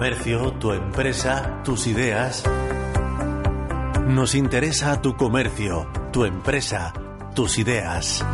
comercio, tu empresa, tus ideas. Nos interesa tu comercio, tu empresa, tus ideas.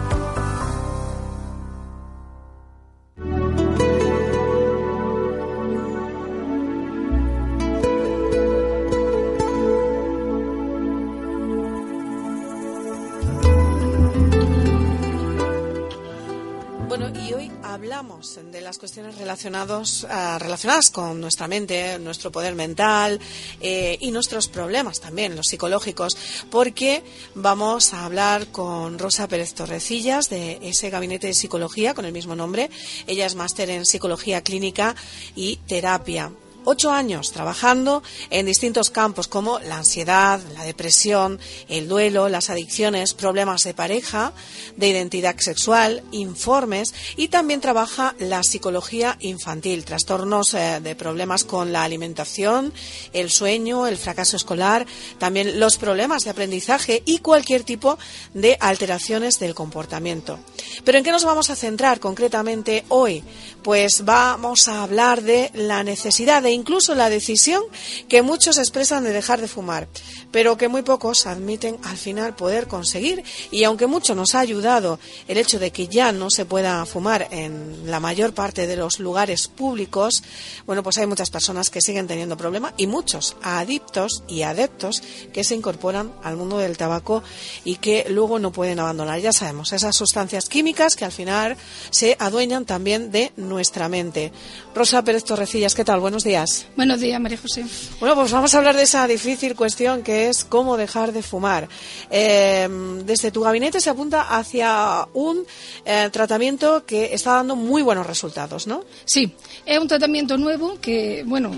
De las cuestiones relacionados, ah, relacionadas con nuestra mente, nuestro poder mental eh, y nuestros problemas también, los psicológicos, porque vamos a hablar con Rosa Pérez Torrecillas de ese gabinete de psicología con el mismo nombre. Ella es máster en psicología clínica y terapia ocho años trabajando en distintos campos como la ansiedad, la depresión, el duelo, las adicciones, problemas de pareja, de identidad sexual, informes y también trabaja la psicología infantil, trastornos eh, de problemas con la alimentación, el sueño, el fracaso escolar, también los problemas de aprendizaje y cualquier tipo de alteraciones del comportamiento. Pero ¿en qué nos vamos a centrar concretamente hoy? Pues vamos a hablar de la necesidad de incluso la decisión que muchos expresan de dejar de fumar, pero que muy pocos admiten al final poder conseguir. Y aunque mucho nos ha ayudado el hecho de que ya no se pueda fumar en la mayor parte de los lugares públicos, bueno, pues hay muchas personas que siguen teniendo problemas y muchos adictos y adeptos que se incorporan al mundo del tabaco y que luego no pueden abandonar. Ya sabemos, esas sustancias químicas que al final se adueñan también de nuestra mente. Rosa Pérez Torrecillas, ¿qué tal? Buenos días. Buenos días, María José. Bueno, pues vamos a hablar de esa difícil cuestión que es cómo dejar de fumar. Eh, desde tu gabinete se apunta hacia un eh, tratamiento que está dando muy buenos resultados, ¿no? Sí, es un tratamiento nuevo que, bueno,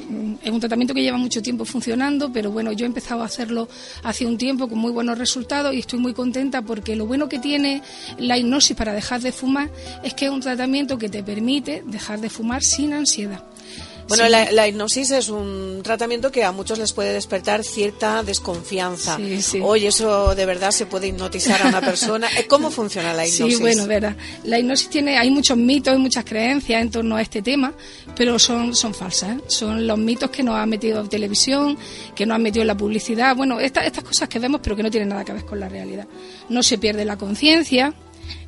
es un tratamiento que lleva mucho tiempo funcionando, pero bueno, yo he empezado a hacerlo hace un tiempo con muy buenos resultados y estoy muy contenta porque lo bueno que tiene la hipnosis para dejar de fumar es que es un tratamiento que te permite dejar de fumar sin ansiedad. Bueno, la, hipnosis es un tratamiento que a muchos les puede despertar cierta desconfianza. Sí, Oye, eso de verdad se puede hipnotizar a una persona. ¿Cómo funciona la hipnosis? Sí, bueno, verdad. La hipnosis tiene, hay muchos mitos y muchas creencias en torno a este tema, pero son, son falsas. ¿eh? Son los mitos que nos ha metido en televisión, que nos han metido en la publicidad. Bueno, estas cosas que vemos, pero que no tienen nada que ver con la realidad. No se pierde la conciencia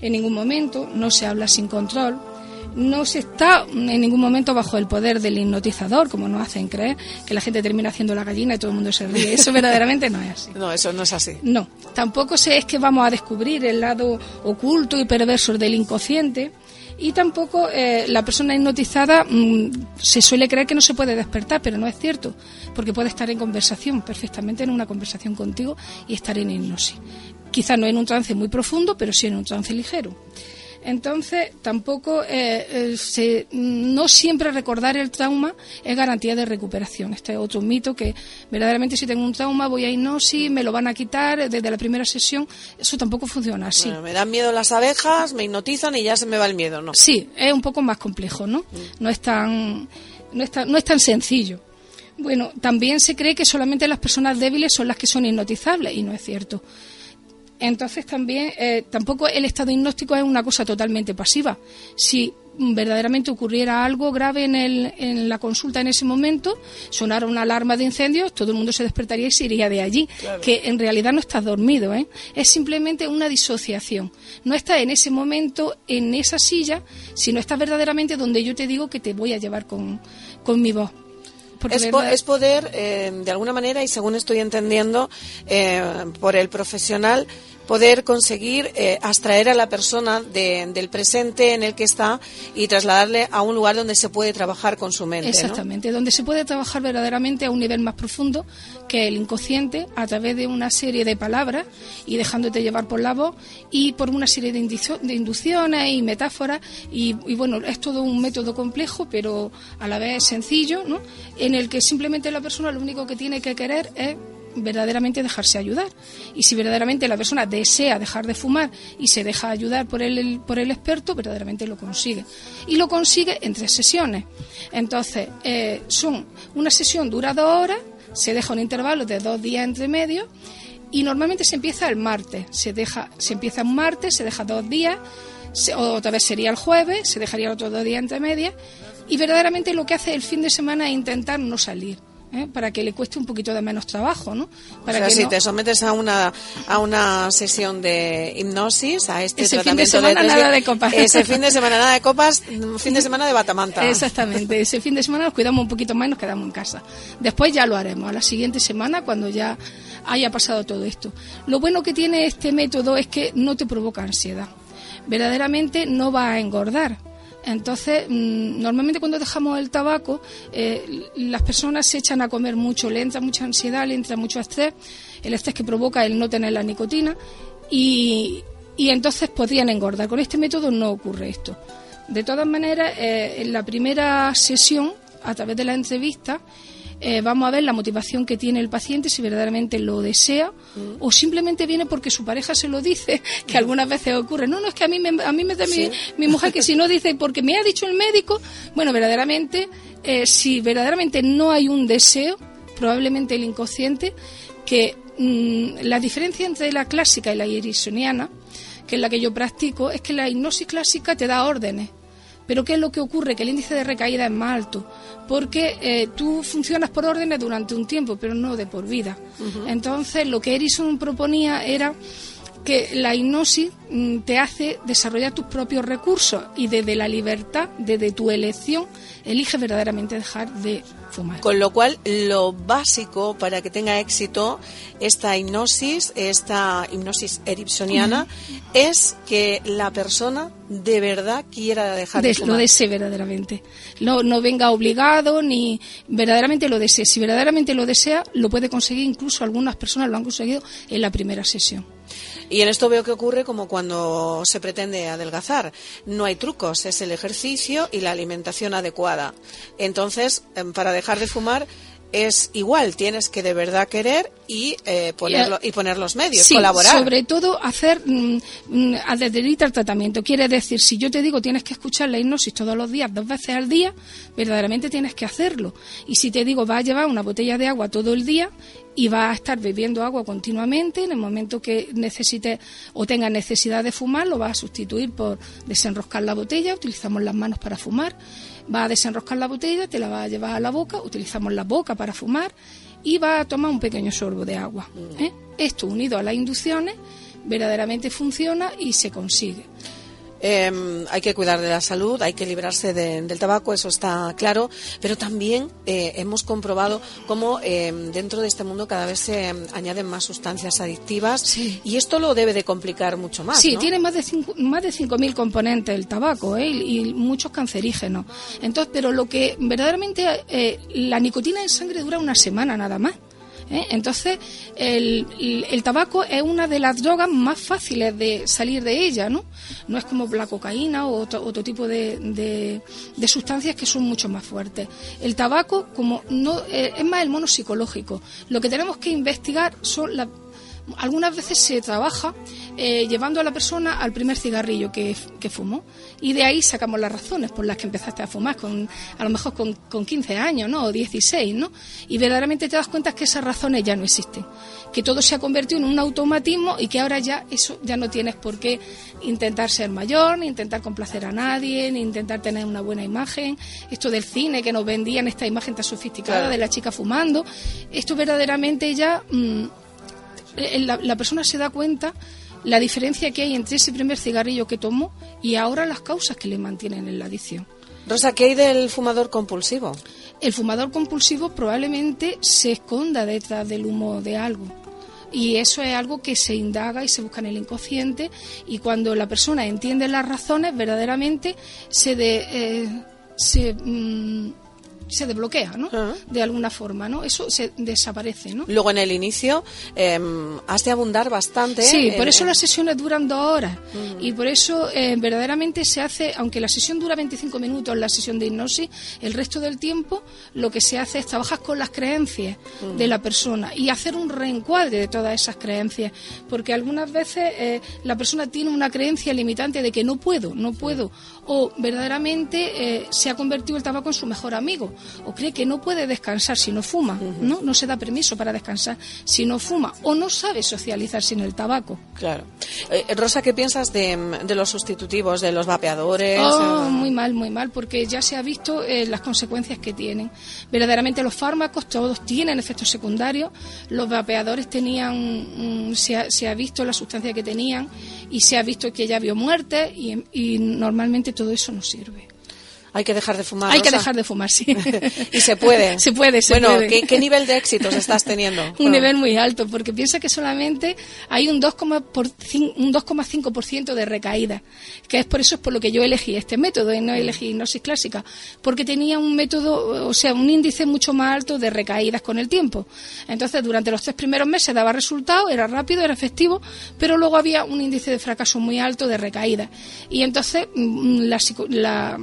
en ningún momento, no se habla sin control no se está en ningún momento bajo el poder del hipnotizador, como nos hacen creer, que la gente termina haciendo la gallina y todo el mundo se ríe. Eso verdaderamente no es así. No, eso no es así. No, tampoco es que vamos a descubrir el lado oculto y perverso del inconsciente. Y tampoco eh, la persona hipnotizada mm, se suele creer que no se puede despertar, pero no es cierto, porque puede estar en conversación, perfectamente en una conversación contigo y estar en hipnosis. Quizá no en un trance muy profundo, pero sí en un trance ligero. Entonces, tampoco eh, eh, no siempre recordar el trauma es garantía de recuperación. Este es otro mito que verdaderamente si tengo un trauma voy a hipnosis, me lo van a quitar desde la primera sesión. Eso tampoco funciona así. me dan miedo las abejas, me hipnotizan y ya se me va el miedo, ¿no? Sí, es un poco más complejo, ¿no? Mm. No es tan, no es tan, no es tan sencillo. Bueno, también se cree que solamente las personas débiles son las que son hipnotizables y no es cierto. Entonces también eh, tampoco el estado hipnóstico es una cosa totalmente pasiva. Si verdaderamente ocurriera algo grave en, el, en la consulta en ese momento, sonara una alarma de incendios, todo el mundo se despertaría y se iría de allí. Que en realidad no estás dormido, ¿eh? es simplemente una disociación. No estás en ese momento en esa silla, sino estás verdaderamente donde yo te digo que te voy a llevar con, con mi voz. Es, poder, eh, de alguna manera, y según estoy entendiendo, eh, por el profesional, poder conseguir eh, abstraer a la persona del presente en el que está y trasladarle a un lugar donde se puede trabajar con su mente. Exactamente, donde se puede trabajar verdaderamente a un nivel más profundo que el inconsciente a través de una serie de palabras y dejándote llevar por la voz y por una serie de, inducciones y metáforas y, y, bueno, es todo un método complejo pero a la vez sencillo, ¿no? en el que simplemente la persona lo único que tiene que querer es verdaderamente dejarse ayudar. Y si verdaderamente la persona desea dejar de fumar y se deja ayudar por el, por el experto, verdaderamente lo consigue. Y lo consigue en tres sesiones. Entonces, eh, son una sesión dura dos horas, se deja un intervalo de dos días entre medio y normalmente se empieza el martes. Se, deja, se empieza un martes, se deja dos días, otra vez sería el jueves, se dejaría otros dos días entre media y verdaderamente lo que hace el fin de semana es intentar no salir ¿eh? para que le cueste un poquito de menos trabajo, ¿no? Para o sea, que si te sometes a una a una sesión de hipnosis, a este ese fin de semana nada de copas, ese fin de semana nada de copas, fin de semana de batamanta. Exactamente, ese fin de semana nos cuidamos un poquito más y nos quedamos en casa. Después ya lo haremos, a la siguiente semana cuando ya haya pasado todo esto. Lo bueno que tiene este método es que no te provoca ansiedad. Verdaderamente no va a engordar entonces, mm, normalmente cuando dejamos el tabaco, eh, las personas se echan a comer mucho, le entra mucha ansiedad, le entra mucho estrés, el estrés que provoca el no tener la nicotina, y, entonces podrían engordar. Con este método no ocurre esto. De todas maneras, eh, en la primera sesión, a través de la entrevista, eh, vamos a ver la motivación que tiene el paciente, si verdaderamente lo desea mm. o simplemente viene porque su pareja se lo dice, que algunas veces ocurre. No, no, es que a mí me, a mí me da mi, mujer que si no dice porque me ha dicho el médico, bueno, verdaderamente, eh, si verdaderamente no hay un deseo, probablemente el inconsciente, que mm, la diferencia entre la clásica y la irisoniana, que es la que yo practico, es que la hipnosis clásica te da órdenes pero ¿qué es lo que ocurre? Que el índice de recaída es más alto, porque eh, tú funcionas por órdenes durante un tiempo, pero no de por vida. Entonces, lo que Erison proponía era que la hipnosis mm, te hace desarrollar tus propios recursos y desde la libertad, desde tu elección, elige verdaderamente dejar de fumar. Con lo cual, lo básico para que tenga éxito esta hipnosis, esta hipnosis eripsoniana, es que la persona de verdad quiera dejar de, fumar. Lo desee verdaderamente. No, no venga obligado ni verdaderamente lo desee. Si verdaderamente lo desea, lo puede conseguir. Incluso algunas personas lo han conseguido en la primera sesión. Y en esto veo que ocurre como cuando se pretende adelgazar. No hay trucos, es el ejercicio y la alimentación adecuada. Entonces, em, para dejar de fumar es igual, tienes que de verdad querer y eh, ponerlo, y poner los medios, sí, colaborar. Sobre todo hacer mm, mm al tratamiento. Quiere decir, si yo te digo tienes que escuchar la hipnosis todos los días, dos veces al día, verdaderamente tienes que hacerlo. Y si te digo va a llevar una botella de agua todo el día y va a estar bebiendo agua continuamente, en el momento que necesite o tenga necesidad de fumar, lo va a sustituir por desenroscar la botella, utilizamos las manos para fumar va a desenroscar la botella, te la va a llevar a la boca, utilizamos la boca para fumar y va a tomar un pequeño sorbo de agua. ¿eh? Esto unido a las inducciones verdaderamente funciona y se consigue. Eh, hay que cuidar de la salud, hay que librarse del tabaco, eso está claro, pero también eh, hemos comprobado cómo eh, dentro de este mundo cada vez se em, añaden más sustancias adictivas y esto lo debe de complicar mucho más. Sí, tiene más de cinco, más de 5.000 componentes el tabaco ¿eh? y, muchos cancerígenos. Entonces, pero lo que verdaderamente la nicotina en sangre dura una semana nada más. ¿Eh? Entonces, el, el, tabaco es una de las drogas más fáciles de salir de ella, ¿no? No es como la cocaína o otro, otro tipo de, de, sustancias que son mucho más fuertes. El tabaco, como no, eh, es más el mono psicológico. Lo que tenemos que investigar son las algunas veces se trabaja eh, llevando a la persona al primer cigarrillo que, que, fumó y de ahí sacamos las razones por las que empezaste a fumar, con, a lo mejor con, con 15 años ¿no? o 16, ¿no? y verdaderamente te das cuenta que esas razones ya no existen, que todo se ha convertido en un automatismo y que ahora ya eso ya no tienes por qué intentar ser mayor, ni intentar complacer a nadie, ni intentar tener una buena imagen, esto del cine que nos vendían esta imagen tan sofisticada de la chica fumando, esto verdaderamente ya... Mm, eh, la, persona se da cuenta la diferencia que hay entre ese primer cigarrillo que tomó y ahora las causas que le mantienen en la adicción. Rosa, ¿qué hay del fumador compulsivo? El fumador compulsivo probablemente se esconda detrás del humo de algo. Y eso es algo que se indaga y se busca en el inconsciente y cuando la persona entiende las razones, verdaderamente se, de, eh, se mm, se desbloquea, ¿no? De alguna forma, ¿no? Eso se desaparece, ¿no? Luego en el inicio eh, has de abundar bastante. Sí, por eso las sesiones duran dos horas y por eso eh, verdaderamente se hace, aunque la sesión dura 25 minutos, la sesión de hipnosis, el resto del tiempo lo que se hace es trabajar con las creencias de la persona y hacer un reencuadre de todas esas creencias, porque algunas veces eh, la persona tiene una creencia limitante de que no puedo, no puedo, o verdaderamente eh, se ha convertido el tabaco en su mejor amigo o cree que no puede descansar si no fuma, ¿no? No se da permiso para descansar si no fuma o no sabe socializar sin el tabaco. Claro. Eh, Rosa, ¿qué piensas de, los sustitutivos, de los vapeadores? Oh, muy mal, muy mal, porque ya se ha visto eh, las consecuencias que tienen. Verdaderamente los fármacos todos tienen efectos secundarios, los vapeadores tenían, mm, se, ha, se, ha, visto la sustancia que tenían y se ha visto que ya vio muerte y, y normalmente todo eso no sirve. Hay que dejar de fumar. Hay que dejar de fumar, sí. y se puede. Se puede, se bueno, puede. ¿qué, nivel de éxitos estás teniendo? un nivel muy alto, porque piensa que solamente hay un 2,5% de recaída, que es por eso es por lo que yo elegí este método y no elegí hipnosis clásica, porque tenía un método, o sea, un índice mucho más alto de recaídas con el tiempo. Entonces, durante los tres primeros meses daba resultado, era rápido, era efectivo, pero luego había un índice de fracaso muy alto de recaída. Y entonces, mm, la, la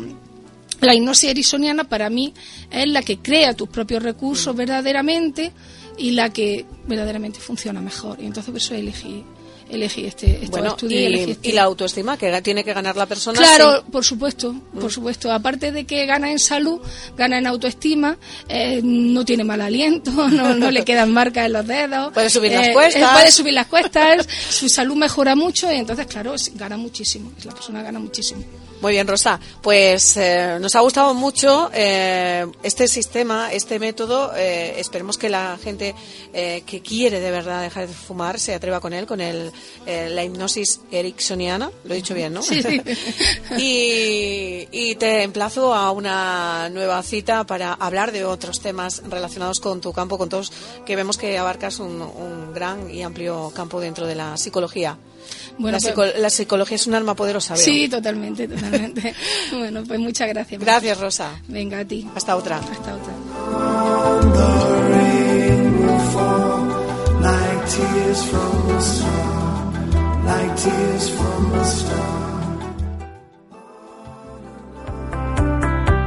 la hipnosis ericksoniana para mí es la que crea tus propios recursos verdaderamente y la que verdaderamente funciona mejor. Y entonces por eso elegí elegí este, este estudio. Y, este. y, la autoestima que tiene que ganar la persona. Claro, por supuesto, por mm. supuesto. Aparte de que gana en salud, gana en autoestima, eh, no tiene mal aliento, no, no le quedan marcas en los dedos. Puede subir las eh, cuestas. puede subir las cuestas, su salud mejora mucho y entonces, claro, gana muchísimo. La persona gana muchísimo. Muy bien, Rosa. Pues eh, nos ha gustado mucho eh, este sistema, este método. Eh, esperemos que la gente que quiere de verdad dejar de fumar se atreva con él, con el, la hipnosis ericksoniana. Lo he dicho bien, ¿no? Sí. y, y, te emplazo a una nueva cita para hablar de otros temas relacionados con tu campo, con todos, que vemos que abarcas un, un gran y amplio campo dentro de la psicología. Bueno, pues- la, psicología es un arma poderosa. Sí, totalmente, totalmente. bueno, pues muchas gracias. Gracias, Rosa. Venga, a ti. Hasta otra. Hasta otra.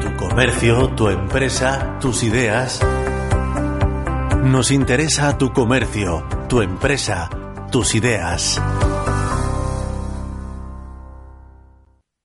Tu comercio, tu empresa, tus ideas. Nos interesa tu comercio, tu empresa, tus ideas.